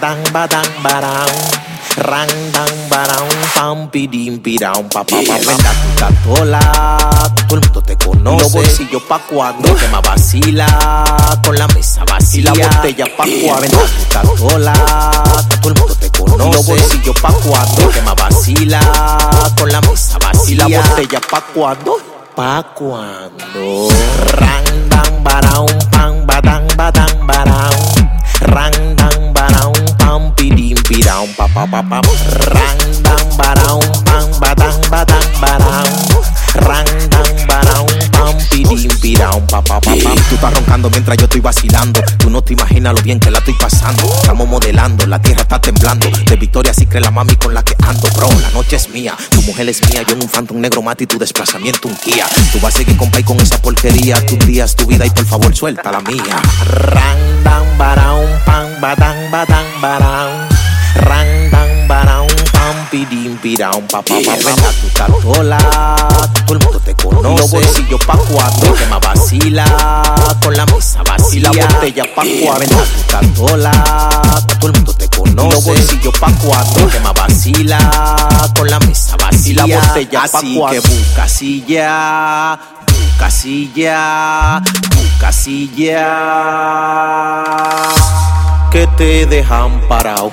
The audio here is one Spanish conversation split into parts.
badang badang barang. Rang dang pam pidim pa pa pa pa. Todo el mundo te conoce. Los bolsillos pa' cuando que más vacila. Con la mesa vacía. Y la botella pa' eh, cuando Coca-Cola todo el mundo te conoce. Los bolsillos pa' cuando que más vacila. Con la mesa vacía. La botella pa' cuando. Pa' cuando. Rang dang barang pam badang badang pirao, pa, pa, pa, pa. Rang, dan, barao, pam. Rang, dan, barao, pam, pidim, pirao, pa, pa, pa, pa. Tú estás roncando mientras yo estoy vacilando. Tú no te imaginas lo bien que la estoy pasando. Estamos modelando, la tierra está temblando. De victoria sí cree la mami con la que ando, bro. La noche es mía, tu mujer es mía. Yo en un phantom negro mate y tu desplazamiento un Kia. Tú vas a seguir con pay con esa porquería. Tú un día es tu vida y por favor suelta la mía. Rang, dan, barao, pam, badang, badang, barao. Rang, dan, barao, pam, pidim, pirao, pa, pa, pa, Venda tu tatola, todo el mundo te conoce. Los bolsillos pa' cuando que más vacila, con la mesa vacía. La botella pa' cuando. Venda tu tatola, todo el mundo te conoce. Los bolsillos pa' cuando que más vacila, con la mesa vacía. La botella pa' Así cuando. que busca silla, busca silla, busca silla. Que te dejan parado.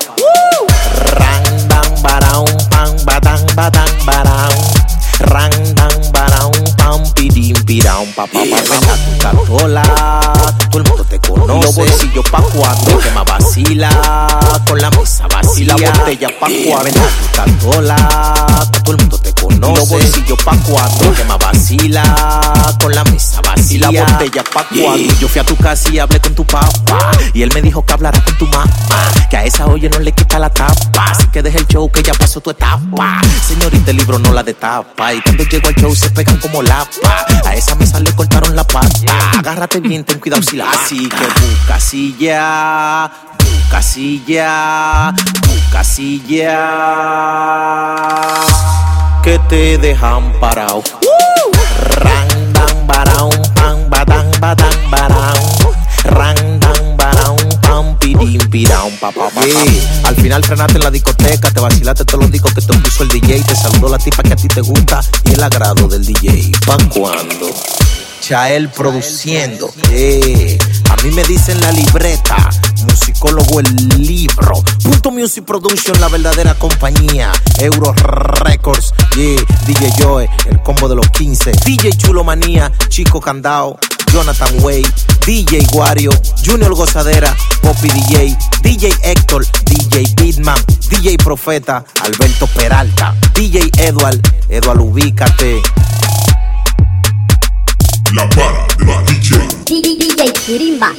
Pa, pa, pa, tu tatola, todo el mundo te conoce. Los bolsillos pa' cuando que más vacila, con la mesa vacía. La botella pa' cuando. Tatola, todo el mundo te conoce. Los bolsillos pa' cuando que más vacila, con la mesa vacía. La botella pa' cuando. Yo fui a tu casa y hablé con tu papá. Y él me dijo que hablara con tu mamá. Que a esa oye no le quita la tapa. Así que deja el show que ya pasó tu etapa. Señorita, el libro no la destapa. Y cuando llego al show se pegan como lapa. A esa mesa le cortaron la pata. Agárrate bien, ten cuidado si la Así que busca silla, busca silla, busca silla. Que te dejan parado. Rang, dan, barao, pam, badang, badang, barao. Rang, dan, barao, pam, pidim, pirao, pa, pa, pa. Al final frenaste en la discoteca, te vacilaste todos los discos que te puso el DJ, te saludó la tipa que a ti te gusta y el agrado del DJ. ¿Pa' cuándo? Chael produciendo. A mí me dicen la libreta, el libro. Punto Music Production, la verdadera compañía. Euro Records, yeah, DJ Joe, el combo de los 15. DJ Chulo Manía, Chico Candao. Jonathan Way, DJ Guario, Junior Gozadera, Poppy DJ, DJ Héctor, DJ Bitman, DJ Profeta, Alberto Peralta, DJ Edward, Edward Ubícate. La para de los DJ. DJ Kirimba.